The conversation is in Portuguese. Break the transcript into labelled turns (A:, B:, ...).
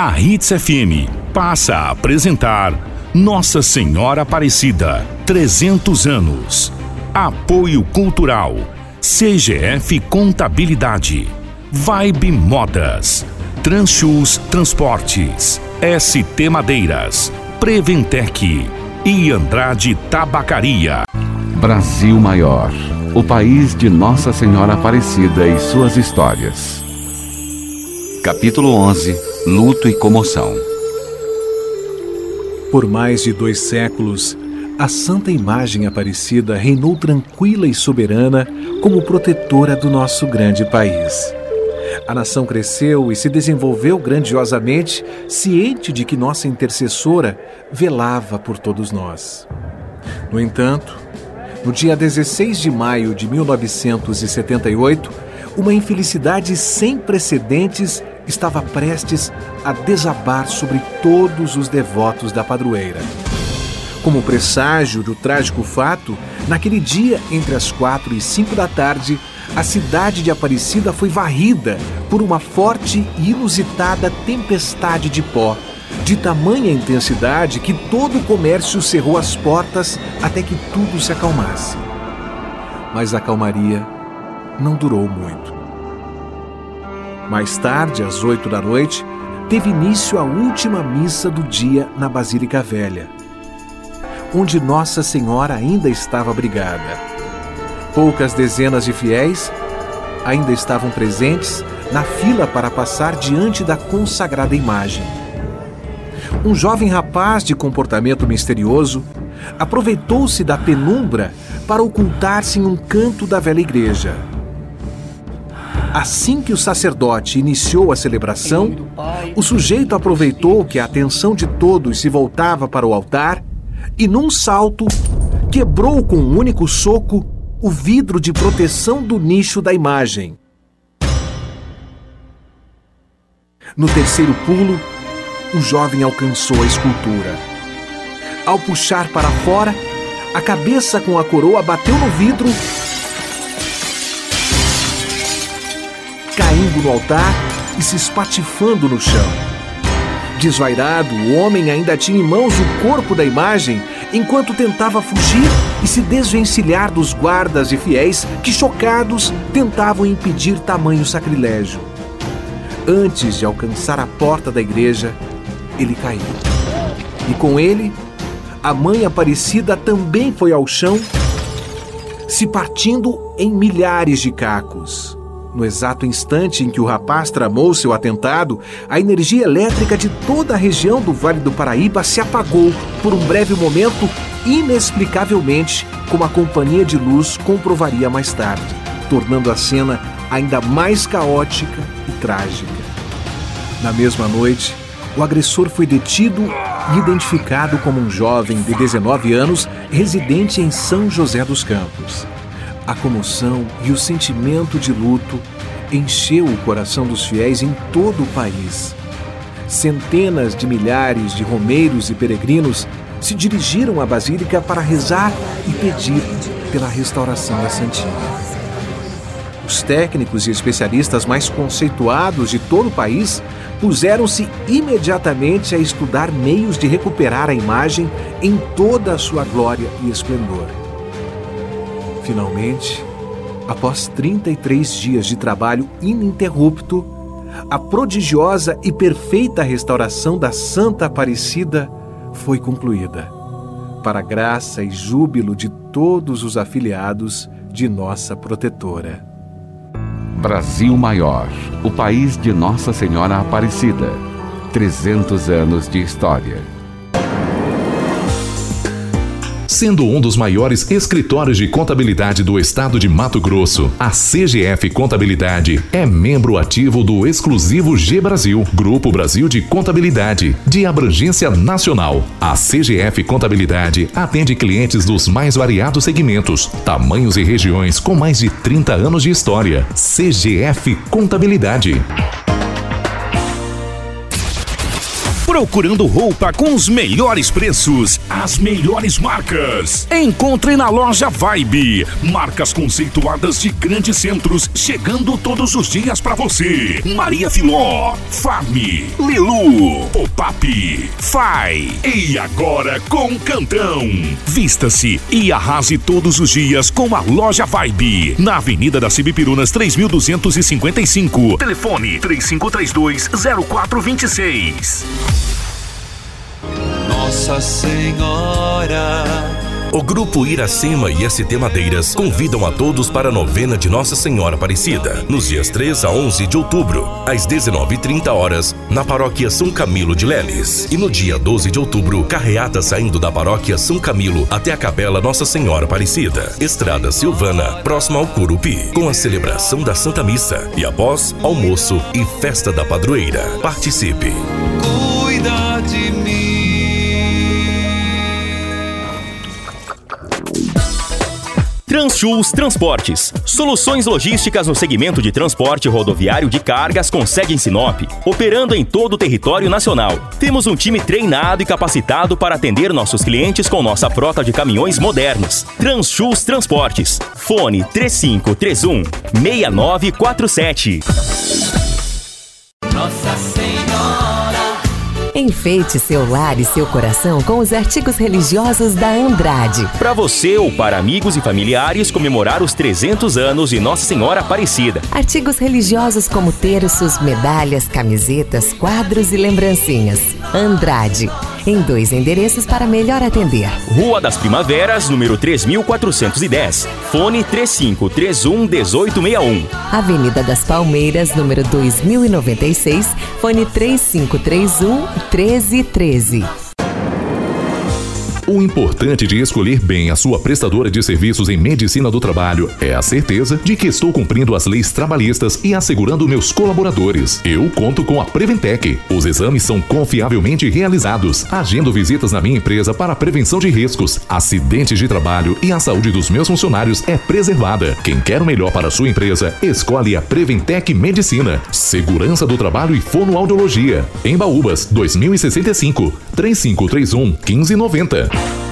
A: A Hits FM passa a apresentar Nossa Senhora Aparecida, 300 anos. Apoio Cultural, CGF Contabilidade, Vibe Modas, Transchus Transportes, ST Madeiras, Preventec e Andrade Tabacaria.
B: Brasil Maior, o país de Nossa Senhora Aparecida e suas histórias. Capítulo 11 Luto e comoção.
C: Por mais de dois séculos, a Santa Imagem Aparecida reinou tranquila e soberana como protetora do nosso grande país. A nação cresceu e se desenvolveu grandiosamente, ciente de que nossa intercessora velava por todos nós. No entanto, no dia 16 de maio de 1978, uma infelicidade sem precedentes estava prestes a desabar sobre todos os devotos da padroeira. Como presságio do trágico fato, naquele dia, entre as quatro e cinco da tarde, a cidade de Aparecida foi varrida por uma forte e inusitada tempestade de pó, de tamanha intensidade que todo o comércio cerrou as portas até que tudo se acalmasse. Mas a calmaria não durou muito. Mais tarde, às oito da noite, teve início a última missa do dia na Basílica Velha, onde Nossa Senhora ainda estava abrigada. Poucas dezenas de fiéis ainda estavam presentes na fila para passar diante da consagrada imagem. Um jovem rapaz de comportamento misterioso aproveitou-se da penumbra para ocultar-se em um canto da velha igreja. Assim que o sacerdote iniciou a celebração, o sujeito aproveitou que a atenção de todos se voltava para o altar e, num salto, quebrou com um único soco o vidro de proteção do nicho da imagem. No terceiro pulo, o jovem alcançou a escultura. Ao puxar para fora, a cabeça com a coroa bateu no vidro no altar e se espatifando no chão. Desvairado, o homem ainda tinha em mãos o corpo da imagem enquanto tentava fugir e se desvencilhar dos guardas e fiéis que, chocados, tentavam impedir tamanho sacrilégio. Antes de alcançar a porta da igreja, ele caiu. E com ele, a mãe Aparecida também foi ao chão, se partindo em milhares de cacos. No exato instante em que o rapaz tramou seu atentado, a energia elétrica de toda a região do Vale do Paraíba se apagou por um breve momento, inexplicavelmente, como a companhia de luz comprovaria mais tarde, tornando a cena ainda mais caótica e trágica. Na mesma noite, o agressor foi detido e identificado como um jovem de 19 anos residente em São José dos Campos. A comoção e o sentimento de luto encheu o coração dos fiéis em todo o país. Centenas de milhares de romeiros e peregrinos se dirigiram à Basílica para rezar e pedir pela restauração da Santinha. Os técnicos e especialistas mais conceituados de todo o país puseram-se imediatamente a estudar meios de recuperar a imagem em toda a sua glória e esplendor. Finalmente, após 33 dias de trabalho ininterrupto, a prodigiosa e perfeita restauração da Santa Aparecida foi concluída, para graça e júbilo de todos os afiliados de nossa protetora.
B: Brasil Maior, o país de Nossa Senhora Aparecida. 300 anos de história.
A: Sendo um dos maiores escritórios de contabilidade do estado de Mato Grosso, a CGF Contabilidade é membro ativo do exclusivo G Brasil, Grupo Brasil de Contabilidade, de abrangência nacional. A CGF Contabilidade atende clientes dos mais variados segmentos, tamanhos e regiões com mais de 30 anos de história. CGF Contabilidade.
D: Procurando roupa com os melhores preços, as melhores marcas. Encontre na loja Vibe. Marcas conceituadas de grandes centros, chegando todos os dias para você. Maria Filó, Farm, Lilu, Pop-up, Fai. E agora com Cantão. Vista-se e arrase todos os dias com a loja Vibe. Na Avenida das Cibipirunas 3255. Telefone 3532 0426.
E: Nossa Senhora.
F: O Grupo Iracema e ST Madeiras convidam a todos para a novena de Nossa Senhora Aparecida, nos dias 3 a 11 de outubro, às 19h30 horas, na Paróquia São Camilo de Leles. E no dia 12 de outubro, carreata saindo da Paróquia São Camilo até a Capela Nossa Senhora Aparecida, Estrada Silvana, próxima ao Curupi, com a celebração da Santa Missa e após almoço e festa da padroeira. Participe!
E: Cuida de mim.
G: Transchus Transportes. Soluções logísticas no segmento de transporte rodoviário de cargas com sede em Sinop, operando em todo o território nacional. Temos um time treinado e capacitado para atender nossos clientes com nossa frota de caminhões modernos. Transchus Transportes. Fone 3531 6947.
H: Enfeite seu lar e seu coração com os artigos religiosos da Andrade.
G: Para você ou para amigos e familiares comemorar os 300 anos de Nossa Senhora Aparecida.
H: Artigos religiosos como terços, medalhas, camisetas, quadros e lembrancinhas. Andrade. Em dois endereços para melhor atender.
G: Rua das Primaveras, número 3410. Fone 3531 1861.
H: Avenida das Palmeiras, número 2096. Fone 3531 1313.
A: O importante de escolher bem a sua prestadora de serviços em medicina do trabalho é a certeza de que estou cumprindo as leis trabalhistas e assegurando meus colaboradores. Eu conto com a Preventec. Os exames são confiavelmente realizados. Agendo visitas na minha empresa para prevenção de riscos, acidentes de trabalho e a saúde dos meus funcionários é preservada. Quem quer o melhor para a sua empresa, escolhe a Preventec Medicina. Segurança do trabalho e fonoaudiologia. Em Baúbas, 2065, 3531 1590.